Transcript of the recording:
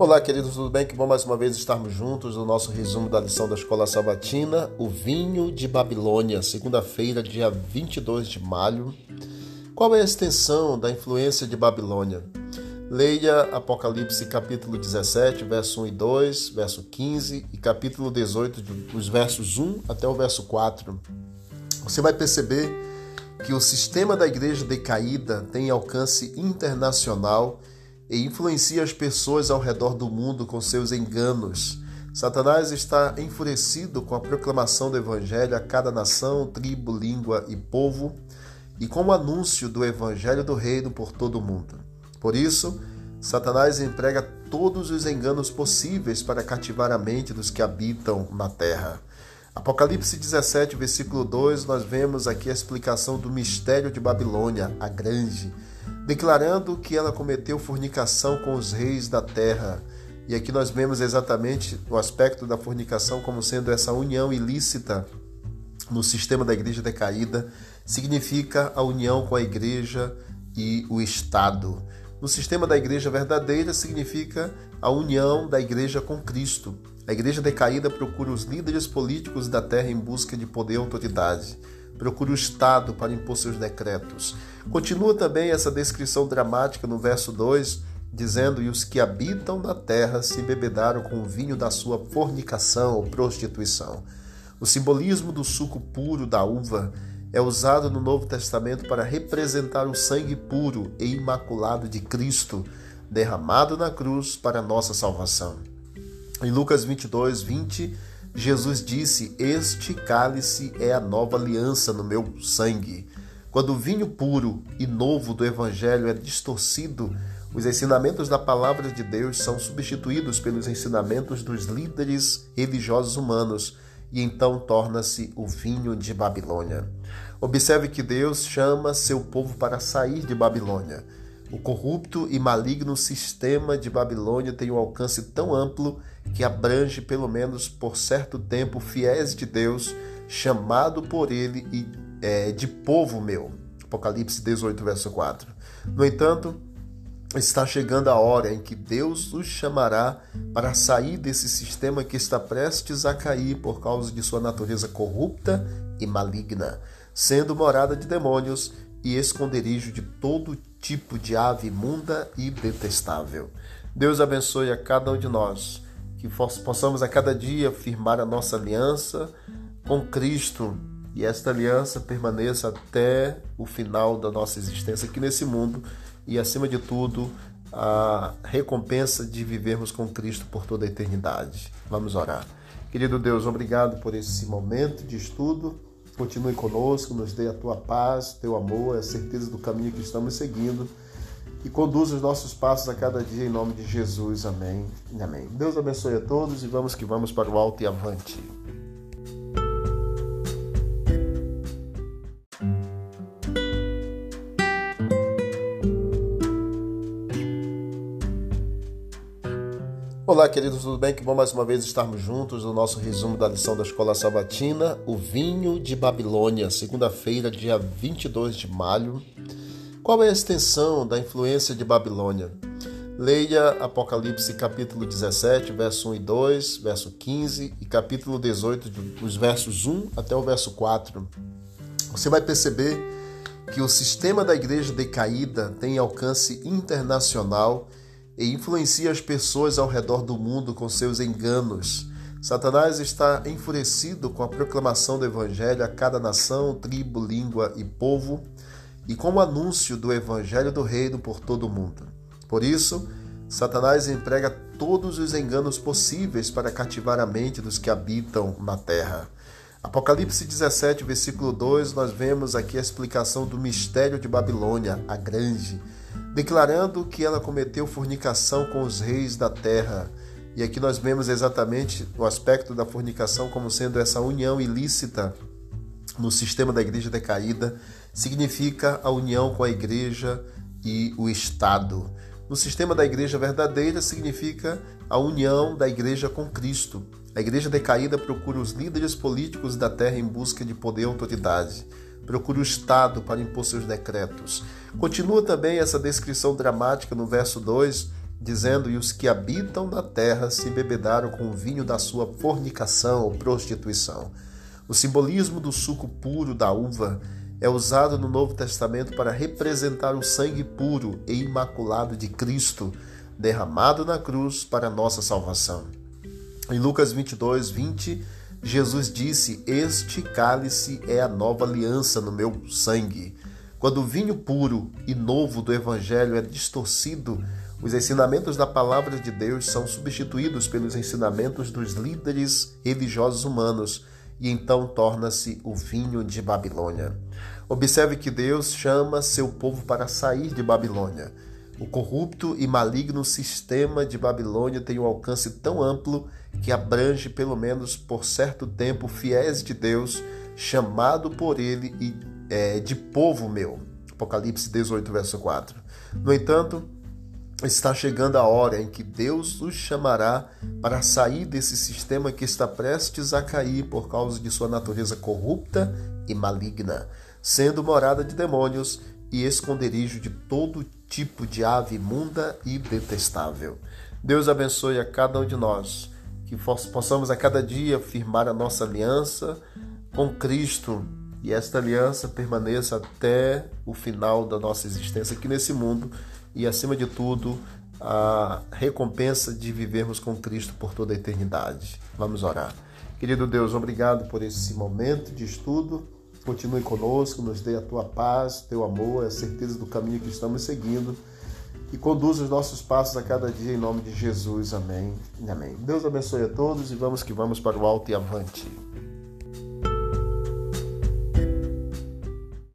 Olá, queridos, tudo bem? Que bom mais uma vez estarmos juntos no nosso resumo da lição da Escola Sabatina, o vinho de Babilônia, segunda-feira, dia 22 de maio. Qual é a extensão da influência de Babilônia? Leia Apocalipse capítulo 17, verso 1 e 2, verso 15 e capítulo 18, dos versos 1 até o verso 4. Você vai perceber que o sistema da igreja decaída tem alcance internacional e influencia as pessoas ao redor do mundo com seus enganos. Satanás está enfurecido com a proclamação do Evangelho a cada nação, tribo, língua e povo, e com o anúncio do Evangelho do Reino por todo o mundo. Por isso, Satanás emprega todos os enganos possíveis para cativar a mente dos que habitam na terra. Apocalipse 17, versículo 2, nós vemos aqui a explicação do mistério de Babilônia, a grande declarando que ela cometeu fornicação com os reis da terra. E aqui nós vemos exatamente o aspecto da fornicação como sendo essa união ilícita no sistema da igreja decaída, significa a união com a igreja e o Estado. No sistema da igreja verdadeira, significa a união da igreja com Cristo. A igreja decaída procura os líderes políticos da terra em busca de poder e autoridade procura o Estado para impor seus decretos. Continua também essa descrição dramática no verso 2, dizendo: E os que habitam na terra se bebedaram com o vinho da sua fornicação ou prostituição. O simbolismo do suco puro da uva é usado no Novo Testamento para representar o sangue puro e imaculado de Cristo, derramado na cruz para nossa salvação. Em Lucas 22, 20 Jesus disse: Este cálice é a nova aliança no meu sangue. Quando o vinho puro e novo do Evangelho é distorcido, os ensinamentos da palavra de Deus são substituídos pelos ensinamentos dos líderes religiosos humanos e então torna-se o vinho de Babilônia. Observe que Deus chama seu povo para sair de Babilônia. O corrupto e maligno sistema de Babilônia tem um alcance tão amplo que abrange, pelo menos por certo tempo, fiéis de Deus, chamado por ele e, é, de povo meu. Apocalipse 18, verso 4. No entanto, está chegando a hora em que Deus os chamará para sair desse sistema que está prestes a cair por causa de sua natureza corrupta e maligna, sendo morada de demônios e esconderijo de todo tipo de ave imunda e detestável. Deus abençoe a cada um de nós, que possamos a cada dia firmar a nossa aliança com Cristo e esta aliança permaneça até o final da nossa existência aqui nesse mundo e, acima de tudo, a recompensa de vivermos com Cristo por toda a eternidade. Vamos orar. Querido Deus, obrigado por esse momento de estudo Continue conosco, nos dê a tua paz, teu amor, a certeza do caminho que estamos seguindo e conduza os nossos passos a cada dia em nome de Jesus. Amém. Amém. Deus abençoe a todos e vamos que vamos para o alto e avante. Olá, queridos, tudo bem? Que bom mais uma vez estarmos juntos no nosso resumo da lição da Escola Sabatina, o vinho de Babilônia, segunda-feira, dia 22 de maio. Qual é a extensão da influência de Babilônia? Leia Apocalipse capítulo 17, verso 1 e 2, verso 15 e capítulo 18, dos versos 1 até o verso 4. Você vai perceber que o sistema da igreja decaída tem alcance internacional e influencia as pessoas ao redor do mundo com seus enganos. Satanás está enfurecido com a proclamação do Evangelho a cada nação, tribo, língua e povo, e com o anúncio do Evangelho do Reino por todo o mundo. Por isso, Satanás emprega todos os enganos possíveis para cativar a mente dos que habitam na terra. Apocalipse 17, versículo 2, nós vemos aqui a explicação do mistério de Babilônia, a grande declarando que ela cometeu fornicação com os reis da terra. E aqui nós vemos exatamente o aspecto da fornicação como sendo essa união ilícita no sistema da igreja decaída, significa a união com a igreja e o Estado. No sistema da igreja verdadeira, significa a união da igreja com Cristo. A igreja decaída procura os líderes políticos da terra em busca de poder e autoridade procura o Estado para impor seus decretos. Continua também essa descrição dramática no verso 2, dizendo: E os que habitam na terra se bebedaram com o vinho da sua fornicação ou prostituição. O simbolismo do suco puro da uva é usado no Novo Testamento para representar o sangue puro e imaculado de Cristo, derramado na cruz para nossa salvação. Em Lucas 22, 20, Jesus disse: Este cálice é a nova aliança no meu sangue. Quando o vinho puro e novo do Evangelho é distorcido, os ensinamentos da palavra de Deus são substituídos pelos ensinamentos dos líderes religiosos humanos e então torna-se o vinho de Babilônia. Observe que Deus chama seu povo para sair de Babilônia. O corrupto e maligno sistema de Babilônia tem um alcance tão amplo que abrange, pelo menos por certo tempo, fiéis de Deus, chamado por ele e é, de povo meu. Apocalipse 18, verso 4. No entanto, está chegando a hora em que Deus os chamará para sair desse sistema que está prestes a cair por causa de sua natureza corrupta e maligna, sendo morada de demônios e esconderijo de todo tipo de ave imunda e detestável. Deus abençoe a cada um de nós, que possamos a cada dia firmar a nossa aliança com Cristo e esta aliança permaneça até o final da nossa existência aqui nesse mundo e, acima de tudo, a recompensa de vivermos com Cristo por toda a eternidade. Vamos orar. Querido Deus, obrigado por esse momento de estudo. Continue conosco, nos dê a tua paz, teu amor, a certeza do caminho que estamos seguindo e conduza os nossos passos a cada dia em nome de Jesus. Amém. Amém. Deus abençoe a todos e vamos que vamos para o alto e avante.